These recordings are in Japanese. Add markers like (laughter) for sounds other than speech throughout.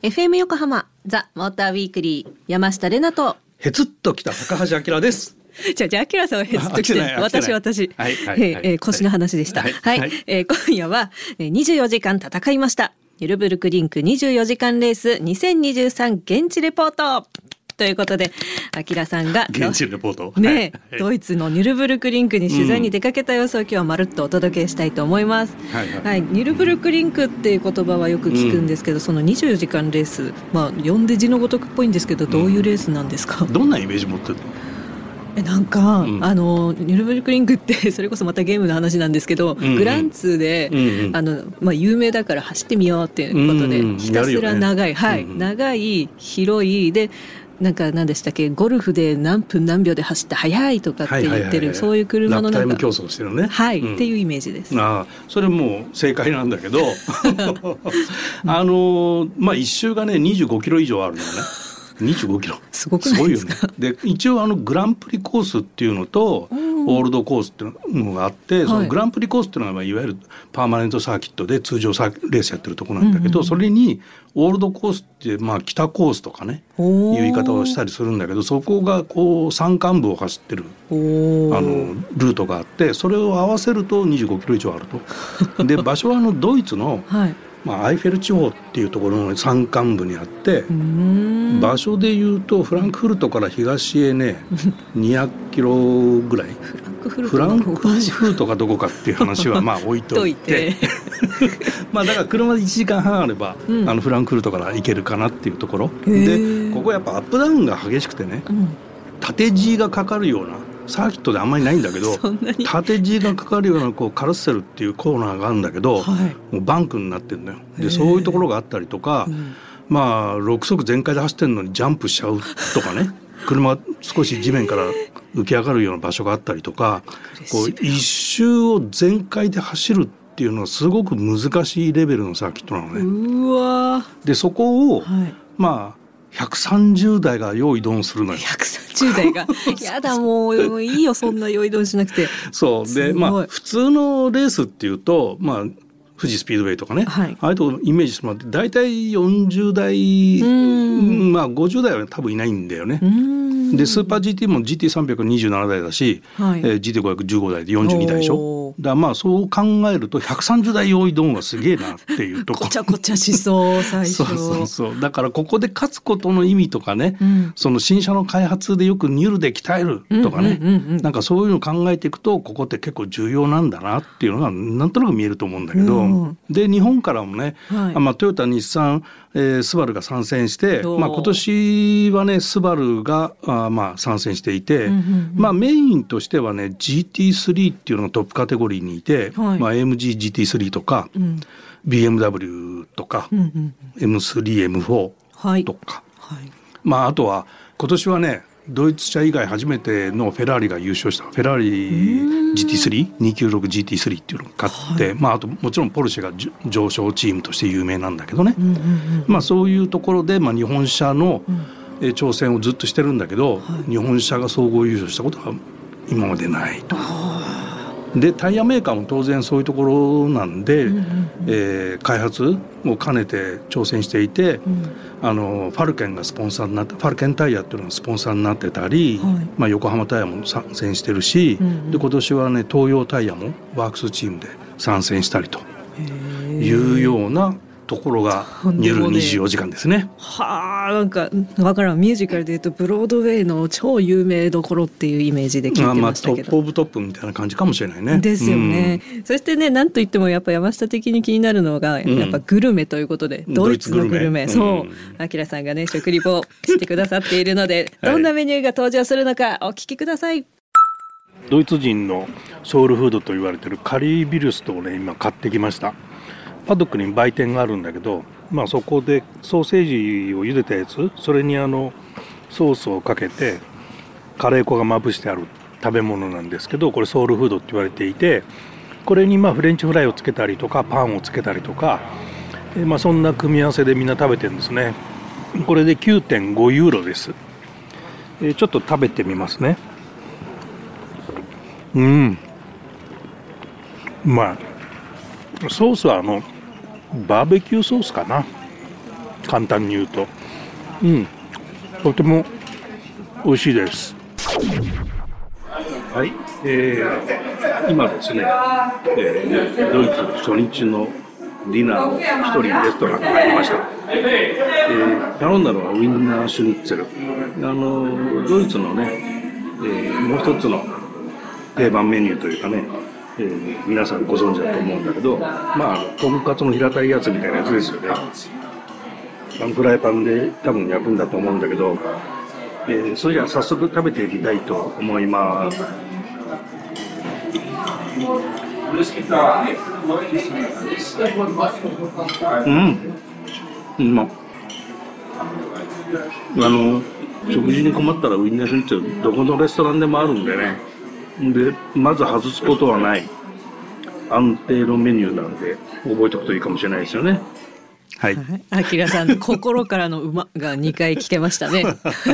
FM 横浜ザ・モーターウィークリー山下れなとへつっときた高橋明です。(laughs) じゃあ、じゃあ、明さんはヘッと来て、私、私、はい、はい、えー、腰の話でした。はい、はい、えー、今夜は、24時間戦いました。ゆるブルクリンク24時間レース2023現地レポートということで、あきらさんが、現地レポートね、はい、ドイツのニュルブルクリンクに取材に出かけた様子を今日はまるっとお届けしたいと思います。はい、はい。はい、ニュルブルクリンクっていう言葉はよく聞くんですけど、うん、その24時間レース、まあ、呼んで字のごとくっぽいんですけど、どういうレースなんですか、うん、どんなイメージ持ってるの？えなんか、うん、あのニュルブルクリンクって (laughs) それこそまたゲームの話なんですけど、うんうん、グランツーで、うんうん、あのまあ、有名だから走ってみようっていうことで、うんうん、ひたすら長い、ね、はい、うんうん、長い広い。でなんか何でしたっけ？ゴルフで何分何秒で走って速いとかって言ってる、そういう車のなんか競争してるね。はい、うん、っていうイメージです。あそれも正解なんだけど。(laughs) あのまあ一周がね25キロ以上あるのね25キロ。すごくないですか？すごいよね。で一応あのグランプリコースっていうのと、うん。オールドコースっていうのがあって、そのグランプリコースっていうのがいわゆるパーマネントサーキットで通常レースやってるとこなんだけど、それにオールドコースってまあ北コースとかねいう言い方をしたりするんだけどそこがこう山間部を走ってるあのルートがあってそれを合わせると25キロ以上あると。で場所はあのドイツの、(laughs) はいまあ、アイフェル地方っていうところの山間部にあって場所でいうとフランクフルトから東へね (laughs) 200キロぐらい。フランクフルトがどこかっていう話はまあ置いといて。(laughs) まあだから車で1時間半あれば、うん、あのフランクフルトから行けるかなっていうところ。でここやっぱアップダウンが激しくてね、うん、縦 G がかかるようなサーキットであんまりないんだけど (laughs) 縦地がかかるようなこうカルッセルっていうコーナーがあるんだけど、はい、もうバンクになってるんだよ。でそういうところがあったりとか、うん、まあ6速全開で走ってるのにジャンプしちゃうとかね (laughs) 車少し地面から浮き上がるような場所があったりとかこう一周を全開で走るっていうのはすごく難しいレベルのサーキットなのね。でそこを、はい、まあ130台が用意ドンするのよ。130台が。(laughs) やだもういいよそんな用意ドンしなくて。そう。でまあ普通のレースっていうとまあ富士スピードウェイとかね、はい、ああいうとイメージしてもらって大体40代まあ50代は多分いないんだよね。でスーパー GT も GT327 台だし、はい。えー、GT515 台で42台でしょだまあそう考えると130台用意ドンはすげえなっていうとこ。(laughs) こちゃこちゃしそう最初。(laughs) そうそうそう。だからここで勝つことの意味とかね、うん、その新車の開発でよくニュルで鍛えるとかね、うんうんうんうん、なんかそういうのを考えていくとここって結構重要なんだなっていうのがなんとなく見えると思うんだけど、うん、で日本からもね、はい、まあ、トヨタ日産えー、スバルが参戦して、まあ、今年はねスバルがあまあ参戦していて、うんうんうん、まあ、メインとしてはね GT3 っていうのがトップカテゴリーにいて、はい。まあ、AMGGT3 とか、うん、BMW とか、うんうん、M3M4 とか、はい。はい、まあ、あとは今年はねドイツ車以外初めてのフェラーリが優勝した。フェラーリ GT3296GT3 っていうのを買って、はい、まあ、あともちろんポルシェが上昇チームとして有名なんだけどね、うんうんうん、まあ、そういうところで、まあ、日本車の挑戦をずっとしてるんだけど、はい、日本車が総合優勝したことは今までないと。でタイヤメーカーも当然そういうところなんで、えー、開発を兼ねて挑戦していて、うん、あのファルケンがスポンサーになってファルケンタイヤっていうのがスポンサーになってたり、はい、まあ、横浜タイヤも参戦してるし、うんうん、で今年はね東洋タイヤもワークスチームで参戦したりというようなところがニュル24時間ですね。はあなんかわからん。ミュージカルでいうとブロードウェイの超有名どころっていうイメージで聞いてましたけど、まあ、トップオブトップみたいな感じかもしれないね。ですよね。うん、そしてねなんといってもやっぱ山下的に気になるのが、やっぱグルメということで、うん、ドイツのグルメ。そう。あきらさんがね食リポしてくださっているので (laughs) どんなメニューが登場するのかお聞きください。ドイツ人のソウルフードと言われてるカリービルストをね今買ってきました。パドックに売店があるんだけど、まあ、そこでソーセージを茹でたやつそれにあのソースをかけてカレー粉がまぶしてある食べ物なんですけどこれソウルフードって言われていてこれにまあフレンチフライをつけたりとかパンをつけたりとか、えまあ、そんな組み合わせでみんな食べてるんですね。これで9.5ユーロです、えちょっと食べてみますね。うん。うまいソースはあのバーベキューソースかな。簡単に言うと。うん。とても美味しいです。はい、えー、今ですね、えー、ドイツ初日のディナーの一人レストランに入りました、えー、頼んだのはウインナーシュニッツェル。あのドイツのね、えー、もう一つの定番メニューというかね、えー、皆さんご存知だと思うんだけどまあとんかつの平たいやつみたいなやつですよね。フライパンで多分焼くんだと思うんだけど、えー、それじゃあ早速食べてみたいと思います。うん。うまあ。の食事に困ったらウインナーシュニッツェどこのレストランでもあるんでね。でまず外すことはない。安定のメニューなんで覚えておくといいかもしれないですよね。はい。あきらさん、(laughs) 心からの馬が2回聞けましたね。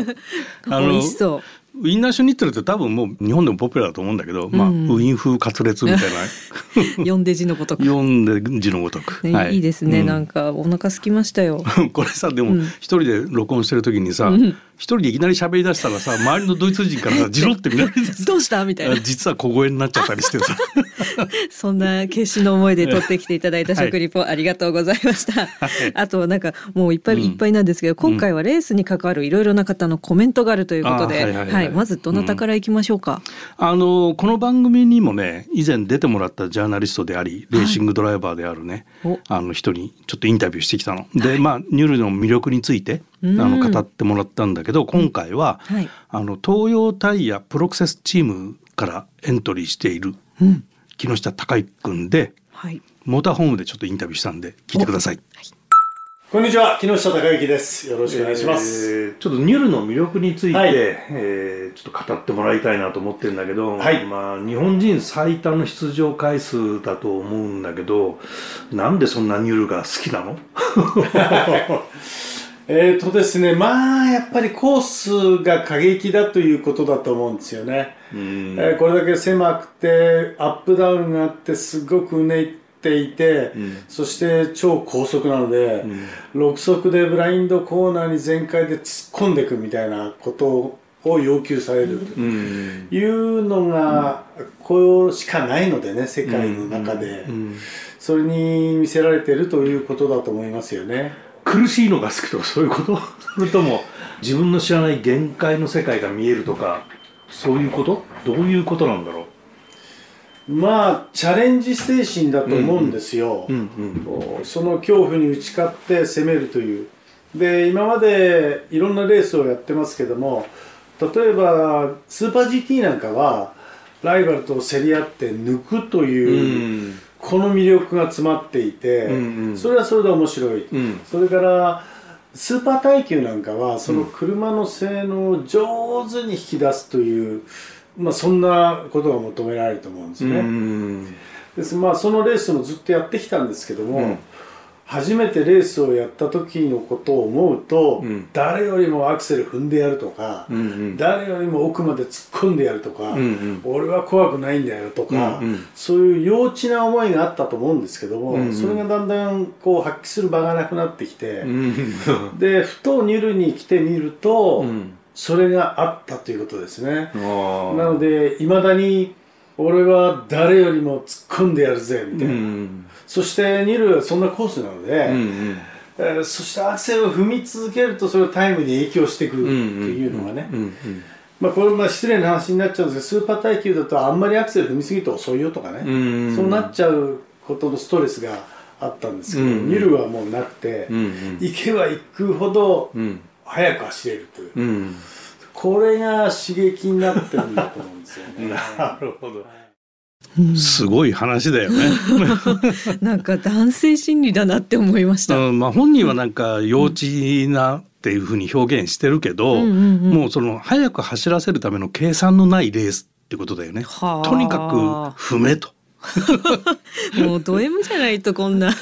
(laughs) 美味しそう。ウインナーシュニッツェルって多分もう日本でもポピュラーだと思うんだけど、うん、まあウィン風カツレツみたいな。読んで字のごとく。読んで字のごとく、ねはい、いいですね、うん、なんかお腹空きましたよ。(laughs) これさでも一人で録音してる時にさ、うん一人でいきなり喋り出したらさ周りのドイツ人からさジロって見られてどうした？みたいな。実は小声になっちゃったりしてさ。(laughs) そんな決死の思いで取ってきていただいた食リポ、ありがとうございました、はい、あとなんかもういっぱいいっぱいなんですけど、今回はレースに関わるいろいろな方のコメントがあるということで、はいまずどなたからいきましょうか、あのこの番組にもね以前出てもらったジャーナリストでありレーシングドライバーであるね、あの人にちょっとインタビューしてきたの。で、まあニュルの魅力についてあの語ってもらったんだけど今回は、はい、あの東洋タイヤプロクセスチームからエントリーしている木下隆君で、はい、モーターホームでちょっとインタビューしたんで聞いてください。はい。こんにちは、木下隆之です。よろしくお願いします。えー、ちょっとニュルの魅力について、はい、えー、ちょっと語ってもらいたいなと思ってるんだけど、はい、まあ日本人最多の出場回数だと思うんだけど、なんでそんなニュルが好きなの？(laughs) えーとですね、まあやっぱりコースが過激だということだと思うんですよね。えー、これだけ狭くてアップダウンがあってすごくうねっていて、うん、そして超高速なので、うん、6速でブラインドコーナーに全開で突っ込んでいくみたいなことを要求されると。いうのがこうしかないのでね世界の中で、それに見せられてるということだと思いますよね。苦しいのが好きとかそういうこと？(laughs) それとも自分の知らない限界の世界が見えるとかそういうこと？どういうことなんだろう？まあチャレンジ精神だと思うんですよ、その恐怖に打ち勝って攻めるという。で今までいろんなレースをやってますけども例えばスーパー GT なんかはライバルと競り合って抜くという、この魅力が詰まっていて、うんうん、それはそれで面白い、うん、それからスーパー耐久なんかはその車の性能を上手に引き出すという、まあ、そんなことが求められると思うんですね。うん、です。まあ、そのレースもずっとやってきたんですけども、うん初めてレースをやった時のことを思うと、うん、誰よりもアクセル踏んでやるとか、うんうん、誰よりも奥まで突っ込んでやるとか、うんうん、俺は怖くないんだよとか、うんうん、そういう幼稚な思いがあったと思うんですけども、うんうん、それがだんだんこう発揮する場がなくなってきて、うん、でふとニュルに来てみると、それがあったということですね。なのでいまだに俺は誰よりも突っ込んでやるぜみたいな。そしてニルはそんなコースなので、うんうん。えー、そしてアクセルを踏み続けるとそれタイムに影響してくるっていうのがね、まあ、これまあ失礼な話になっちゃうんですけどスーパー耐久だとあんまりアクセル踏みすぎると遅いよとかね、うんうん、そうなっちゃうことのストレスがあったんですけど、うんうん、ニルはもうなくて、うんうん、行けば行くほど速く走れるという、うん、これが刺激になってるんだと思うんですよね。(laughs) なるほどすごい話だよね (laughs) なんか男性心理だなって思いました。うん、まあ本人はなんか幼稚なっていうふうに表現してるけど、うんうんうん、もうその早く走らせるための計算のないレースってことだよね。とにかく踏めと。(laughs) もうド M じゃないとこんな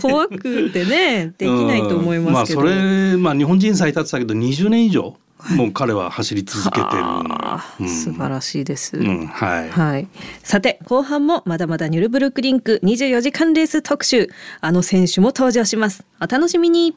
怖くてねできないと思いますけど、まあそれまあ日本人最多ってたけど20年以上もう彼は走り続けてる、うん、素晴らしいです、うん、はい、はい、さて後半もまだまだニュルブルクリンク24時間レース特集。あの選手も登場します。お楽しみに。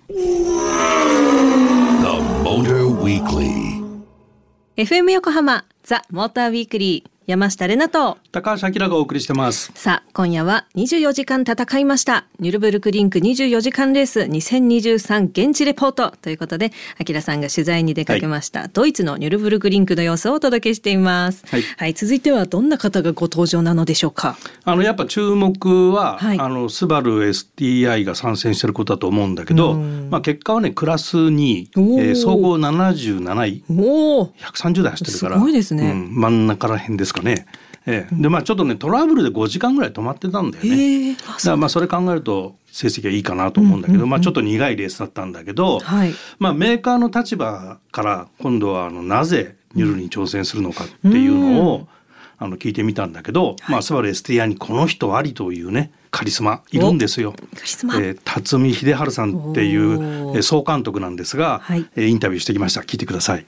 FM 横浜ザ・モーターウィークリー山下れなと高橋明がお送りしてます。さあ今夜は24時間戦いました。ニュルブルクリンク24時間レース2023現地レポートということで明さんが取材に出かけました、はい、ドイツのニュルブルクリンクの様子をお届けしています、はい、はい、続いてはどんな方がご登場なのでしょうか？あのやっぱ注目は、はい、あのスバル STI が参戦してることだと思うんだけど、まあ結果はねクラス2、えー、総合77位。お130台走ってるから。すごいですね、うん、真ん中ら辺ですかね。ええ、でまあちょっとねトラブルで5時間ぐらい止まってたんだよね。だからまあそれ考えると成績はいいかなと思うんだけど、まあちょっと苦いレースだったんだけど、はい、まあメーカーの立場から今度はあのなぜニュルに挑戦するのかっていうのを、あの聞いてみたんだけど、はい、まあスバル STI にこの人ありというねカリスマいるんですよ。えー、辰巳秀治さんっていう総監督なんですが、はい、インタビューしてきました。聞いてください。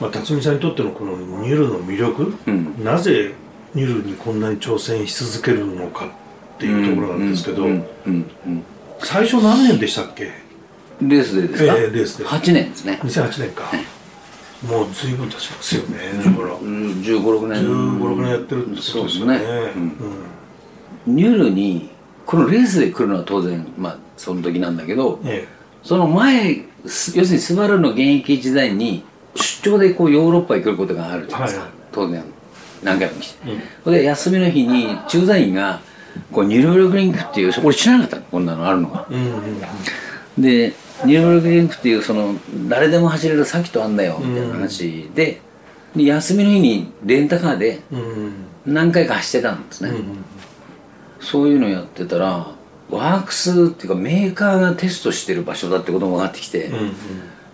まあ、辰巳さんにとってのこのニュルの魅力、うん、なぜニュルにこんなに挑戦し続けるのかっていうところなんですけど、最初何年でしたっけ？レースでですか、えー、レースで。8年ですね。2008年か、もう随分経ちますよねだから、うん、1 5 6年。1 5 6年やってるってことですよね。ニュルにこのレースで来るのは当然まあその時なんだけど、ええ、その前要するにスバルの現役時代に出張でこうヨーロッパに来ることがあるじゃないですか、はい、当然何回も来て、うん、で休みの日に駐在員がこうニュルブルクリンクっていう俺知らなかったこんなのあるのが、うんうんうん、でニュルブルクリンクっていうその誰でも走れるサキとあんだよみたいな話でで休みの日にレンタカーで何回か走ってたんですね、うんうん、そういうのやってたらワークスっていうかメーカーがテストしてる場所だってことも分かってきて、うん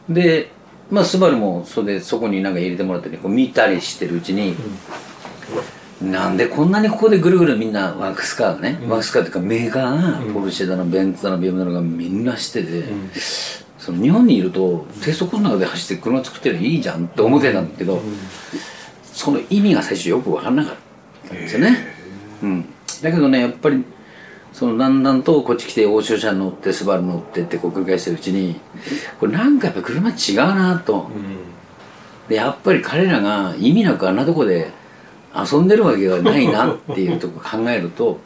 うん、でまあスバルもそれでそこになんか入れてもらってこう見たりしてるうちに、うん、なんでこんなにここでぐるぐるみんなワークスカーがね、うん、ワークスカーっていうかメーカーがポルシェだのベンツだの BM だのがみんなしてて、うん、その日本にいると低速の中で走って車作ってるいいじゃんって思ってたんだけど、その意味が最初よく分かんなかったんですよね。うん、だけどねやっぱりそのだんだんとこっち来て欧州車乗ってスバル乗ってってこう繰り返してるうちにこれなんかやっぱ車違うなと、うん、でやっぱり彼らが意味なくあんなとこで遊んでるわけがないなっていうとこ考えると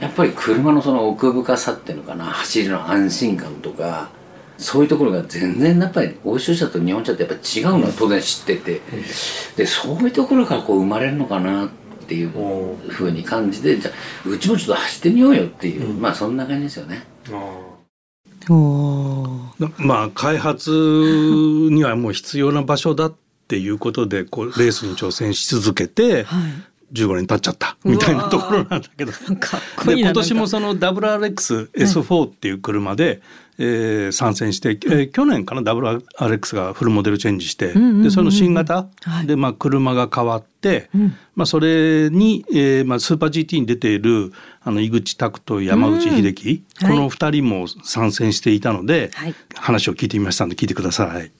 やっぱり車のその奥深さっていうのかな走りの安心感とかそういうところが全然やっぱり欧州車と日本車ってやっぱ違うのは当然知ってて、でそういうところからこう生まれるのかなってっていうふうに感じてじゃあうちもちょっと走ってみようよっていう、うん、まあそんな感じですよね。まあ開発にはもう必要な場所だっていうことでこうレースに挑戦し続けて、はい、15年経っちゃったみたいなところなんだけど。で今年もその WRX-S4 っていう車で、えー、参戦して、えー、去年かな WRX がフルモデルチェンジして、でその新型で、まあ、車が変わって、まあ、それに、えーまあ、スーパー GT に出ているあの井口拓と山内秀樹、この2人も参戦していたので、話を聞いてみましたので聞いてください。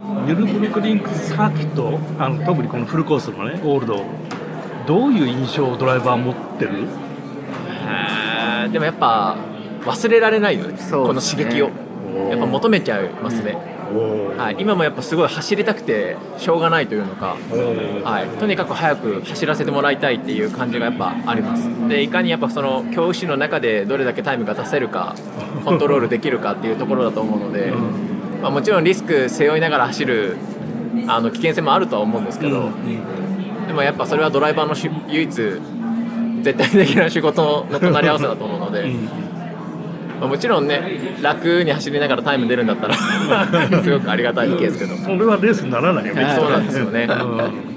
ニュルブルクリンクサーキットあの特にこのフルコースのねオールドどういう印象をドライバー持ってる？でもやっぱ忘れられないよね、ね、この刺激を。やっぱ求めちゃいますね、はい、今もやっぱすごい走りたくてしょうがないというのか、はい、とにかく早く走らせてもらいたいっていう感じがやっぱあります。でいかにやっぱその恐怖心の中でどれだけタイムが出せるか (laughs) コントロールできるかっていうところだと思うので、まあ、もちろんリスク背負いながら走るあの危険性もあるとは思うんですけど、でもやっぱそれはドライバーの唯一絶対的な仕事の隣り合わせだと思うので。まあ、もちろんね楽に走りながらタイム出るんだったら (laughs) すごくありがたいですけど。それはレースにならないよねそうなんですよね、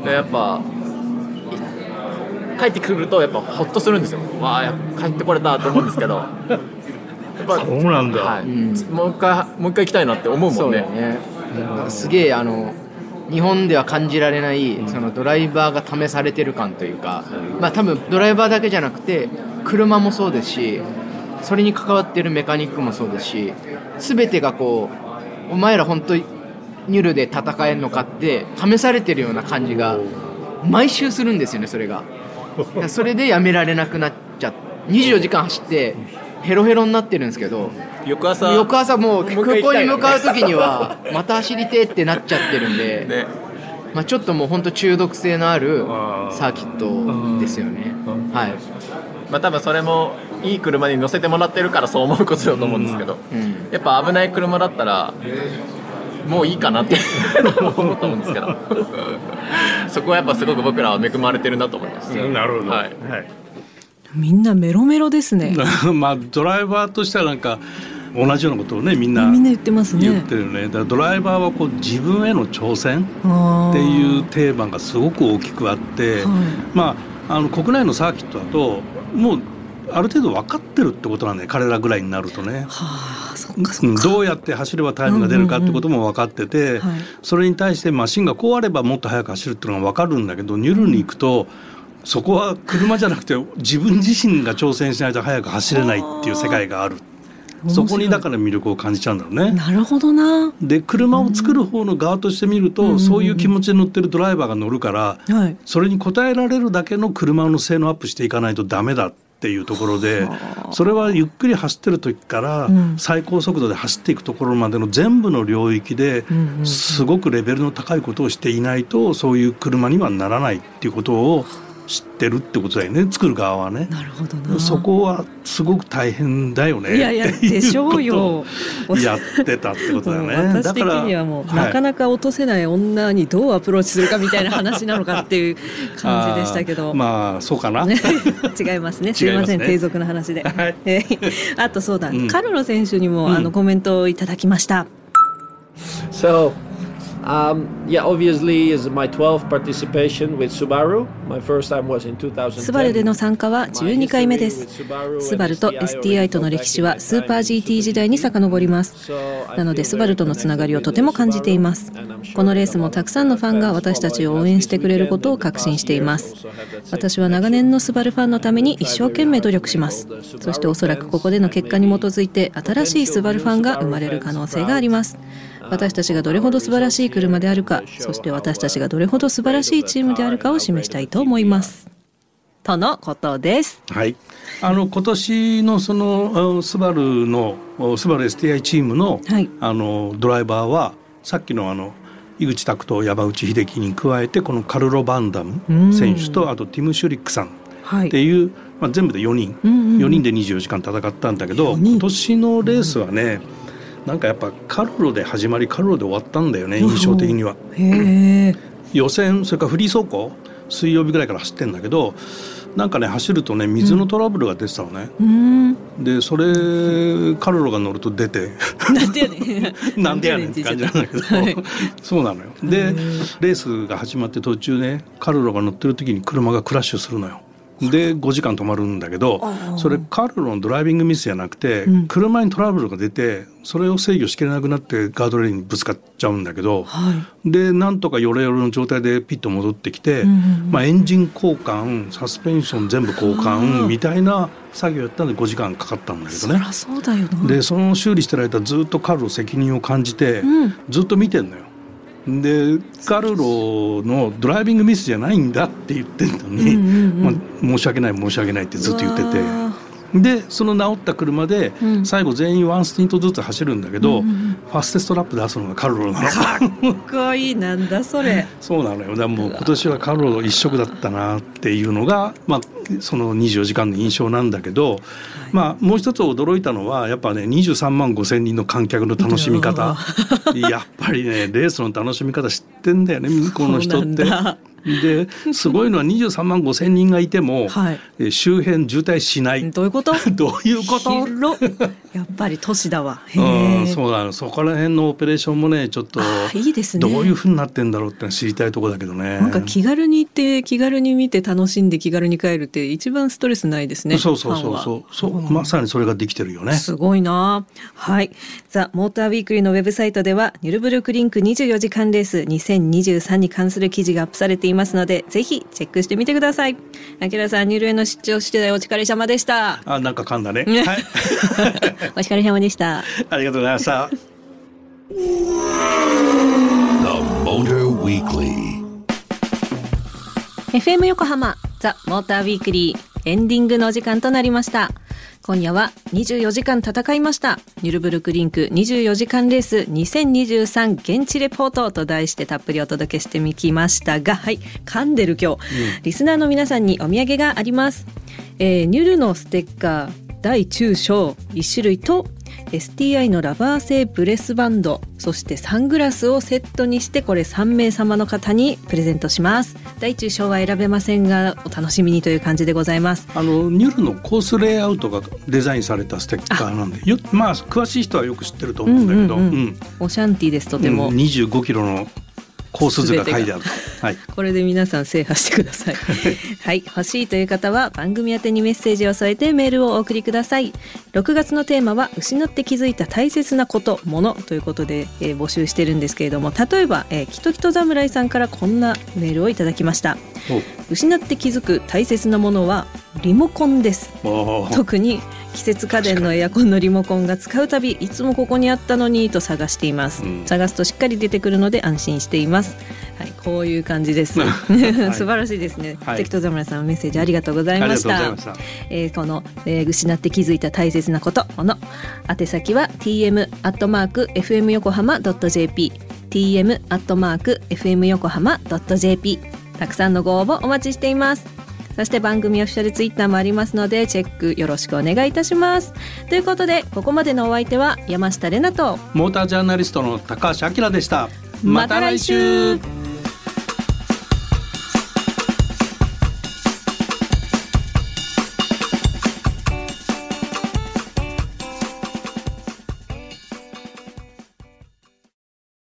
でやっぱ帰ってくるとやっぱほっとするんですよ。わあ帰ってこれたと思うんですけど。やっぱそうなんだ、はい。もう一回もう一回行きたいなって思うもんね。ね。すげえあの日本では感じられないそのドライバーが試されてる感というか、まあ、多分ドライバーだけじゃなくて車もそうですしそれに関わってるメカニックもそうですし全てがこうお前ら本当日ニュルで戦えるのかって試されてるような感じが毎週するんですよねそれが。(laughs) それでやめられなくなっちゃって24時間走ってヘロヘロになってるんですけど翌朝。翌朝もう空港に向かう時にはまた走りてってなっちゃってるんで、ね、まあ、ちょっともう本当中毒性のあるサーキットですよね。はい。まあ多分それもいい車に乗せてもらってるからそう思うことだと思うんですけど、うん、やっぱ危ない車だったらもういいかなって思うと思うんですけど。(laughs) そこはやっぱすごく僕らは恵まれてるなと思います。なるほど、はい、はいみんなメロメロですね。(laughs) まあドライバーとしてはなんか同じようなことをねみんなみんな言ってますね。言ってるね。だドライバーはこう自分への挑戦っていうテーマがすごく大きくあって、はい、まああの国内のサーキットだともうある程度分かってるってことなんだよ。彼らぐらいになるとね。はあ、そっかそっか。どうやって走ればタイムが出るかってことも分かってて、それに対してマシンがこうあればもっと速く走るっていうのが分かるんだけどニュルに行くと、そこは車じゃなくて自分自身が挑戦しないと速く走れないっていう世界がある。そこにだから魅力を感じちゃうんだろうね。なるほどな。で車を作る方の側として見ると、うん、そういう気持ちで乗ってるドライバーが乗るから、うん、それに応えられるだけの車の性能アップしていかないとダメだっていうところでそれはゆっくり走ってる時から最高速度で走っていくところまでの全部の領域ですごくレベルの高いことをしていないとそういう車にはならないっていうことを知ってるってことだよね作る側はね。なるほどな。そこはすごく大変だよね。いやいやでしょうよ。やってたってことだよね (laughs) 私的にはもう、なかなか落とせない女にどうアプローチするかみたいな話なのかっていう感じでしたけど。まあそうかな。違いますね。(laughs) すいません、ね、低俗な話で、はい、(laughs) あとそうだ、うん、カルロ選手にも、あのコメントをいただきました、So Um, yeah, obviously is my 12th participation with Subaru. My first time was in 2010. スバルでの参加は12回目です。スバルと STI との歴史はスーパー GT 時代に遡ります。なのでスバルとのつながりをとても感じています。このレースもたくさんのファンが私たちを応援してくれることを確信しています。私は長年のスバルファンのために一生懸命努力します。そしておそらくここでの結果に基づいて新しいスバルファンが生まれる可能性があります。私たちがどれほど素晴らしい車であるかそして私たちがどれほど素晴らしいチームであるかを示したいと思います。とのことです。はい。あの今年のそのスバルのスバル STI チームの,、はい、あのドライバーはさっきのあの井口拓と山内秀樹に加えてこのカルロ・バンダム選手とあとティム・シュリックさんっていう、はい、まあ、全部で4人、うんうん、4人で24時間戦ったんだけど今年のレースはね、うんなんかやっぱカルロで始まりカルロで終わったんだよね印象的には。予選それからフリー走行水曜日ぐらいから走ってんだけどなんかね走るとね水のトラブルが出てたのね、うん、でそれカルロが乗ると出て。なんでやねん。(laughs) なんでやねんって感じなんだけど、はい、そうなのよ。でレースが始まって途中ねカルロが乗ってる時に車がクラッシュするのよで5時間止まるんだけどそれカルロのドライビングミスじゃなくて、車にトラブルが出てそれを制御しきれなくなってガードレールにぶつかっちゃうんだけど、でなんとかヨレヨレの状態でピッと戻ってきて、まあ、エンジン交換サスペンション全部交換みたいな作業やったんで5時間かかったんだけどね。そでその修理してる間ずっとカルロ責任を感じて、ずっと見てんのよ。でカルロのドライビングミスじゃないんだって言ってるのに、うんうんうん、まあ、申し訳ない申し訳ないってずっと言ってて。でその直った車で最後全員ワンスティントずつ走るんだけど、うん、ファステストラップ出すのがカルロなの。かっこいいなんだそれ。(laughs) そうなのよ。だもう今年はカルロ一色だったなっていうのが、まあ、その24時間の印象なんだけど、まあ、もう一つ驚いたのはやっぱね23万5千人の観客の楽しみ方。(laughs) やっぱりねレースの楽しみ方知ってんだよね向こうの人って。ですごいのは23万5千人がいても、はい、周辺渋滞しない。どういうこと？(laughs) どういうこと？やっぱり都市だわ。(laughs) うんそうなの。そこら辺のオペレーションもねちょっといいです、ね、どういうふうになってんだろうって知りたいところだけどね。なんか気軽に行って気軽に見て楽しんで気軽に帰るって一番ストレスないですねそうそうそうそう。そうまさにそれができてるよね。すごいな。はい。ザ・モーターウィークリーのウェブサイトではニュルブルクリンク24時間レース2023に関する記事がアップされていますのでぜひチェックしてみてください。あきらさんニュルへの出張してお疲れ様でした。あなんか噛んだね。はい。(laughs) お疲れ様でした。ありがとうございました。Weekly. FM 横浜ザ・モーターウィークリーエンディングのお時間となりました今夜は24時間戦いました。ニュルブルクリンク24時間レース2023現地レポートと題してたっぷりお届けしてみきましたがはい噛んでる今日、うん、リスナーの皆さんにお土産があります、えー、ニュルのステッカー大中小1種類と STI のラバー製ブレスバンドそしてサングラスをセットにしてこれ3名様の方にプレゼントします。大中小は選べませんがお楽しみにという感じでございます。あのニュルのコースレイアウトがデザインされたステッカーなんでよまあ詳しい人はよく知ってると思うんだけど、うんうんうん、オシャンティーですとても、うん、25キロのコース図が書いてあるはい、これで皆さん制覇してください。(laughs) はい。欲しいという方は番組宛てにメッセージを添えてメールをお送りください。6月のテーマは失って気づいた大切なことものということで、えー、募集してるんですけれども例えば、えー、キトキト侍さんからこんなメールをいただきました失って気づく大切なものはリモコンです。特に季節家電のエアコンのリモコンが使うたびいつもここにあったのにと探しています、うん、探すとしっかり出てくるので安心しています。はい、こういう感じです。(laughs) (laughs) 素晴らしいですね。関戸侍さんメッセージありがとうございました。えー、この、えー、失って気づいた大切なこともの宛先は tm アットマーク fm 横浜 jp tm アットマーク fm 横浜 jp たくさんのご応募お待ちしています。そして番組オフィシャルツイッターもありますのでチェックよろしくお願いいたします。ということでここまでのお相手は山下れなとモータージャーナリストの高橋明でした。また来週